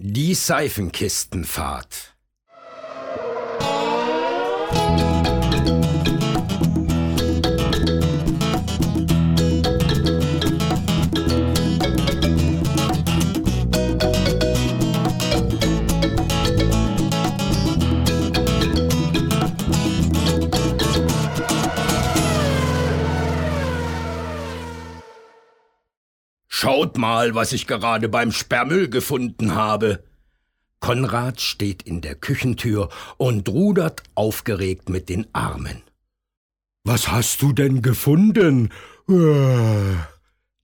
Die Seifenkistenfahrt Schaut mal, was ich gerade beim Sperrmüll gefunden habe. Konrad steht in der Küchentür und rudert aufgeregt mit den Armen. Was hast du denn gefunden? Äh.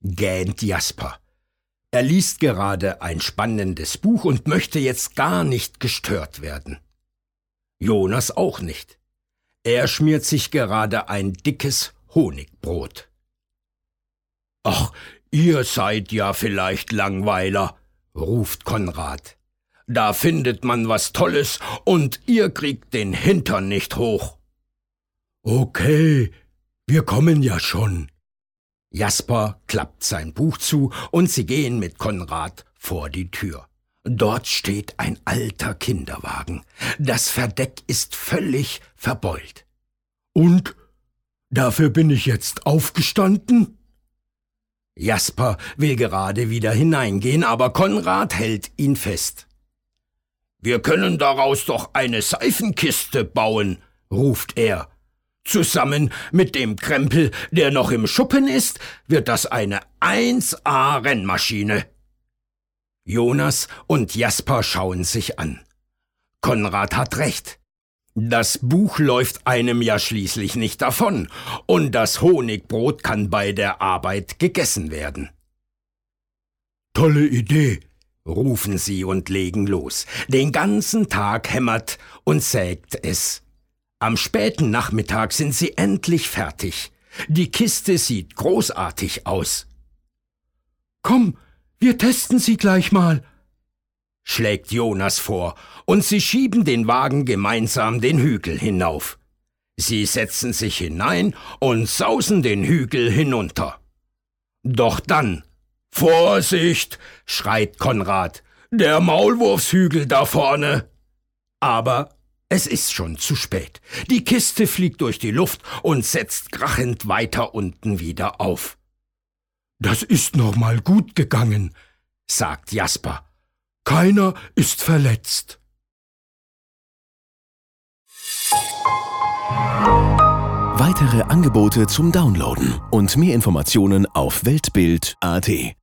gähnt Jasper. Er liest gerade ein spannendes Buch und möchte jetzt gar nicht gestört werden. Jonas auch nicht. Er schmiert sich gerade ein dickes Honigbrot. Ach, Ihr seid ja vielleicht Langweiler, ruft Konrad. Da findet man was Tolles und ihr kriegt den Hintern nicht hoch. Okay, wir kommen ja schon. Jasper klappt sein Buch zu und sie gehen mit Konrad vor die Tür. Dort steht ein alter Kinderwagen. Das Verdeck ist völlig verbeult. Und? Dafür bin ich jetzt aufgestanden? Jasper will gerade wieder hineingehen, aber Konrad hält ihn fest. Wir können daraus doch eine Seifenkiste bauen, ruft er. Zusammen mit dem Krempel, der noch im Schuppen ist, wird das eine 1A Rennmaschine. Jonas und Jasper schauen sich an. Konrad hat recht. Das Buch läuft einem ja schließlich nicht davon, und das Honigbrot kann bei der Arbeit gegessen werden. Tolle Idee, rufen sie und legen los. Den ganzen Tag hämmert und sägt es. Am späten Nachmittag sind sie endlich fertig. Die Kiste sieht großartig aus. Komm, wir testen sie gleich mal, schlägt Jonas vor, und sie schieben den Wagen gemeinsam den Hügel hinauf. Sie setzen sich hinein und sausen den Hügel hinunter. Doch dann Vorsicht, schreit Konrad, der Maulwurfshügel da vorne. Aber es ist schon zu spät. Die Kiste fliegt durch die Luft und setzt krachend weiter unten wieder auf. Das ist noch mal gut gegangen, sagt Jasper. Keiner ist verletzt. Weitere Angebote zum Downloaden und mehr Informationen auf Weltbild.at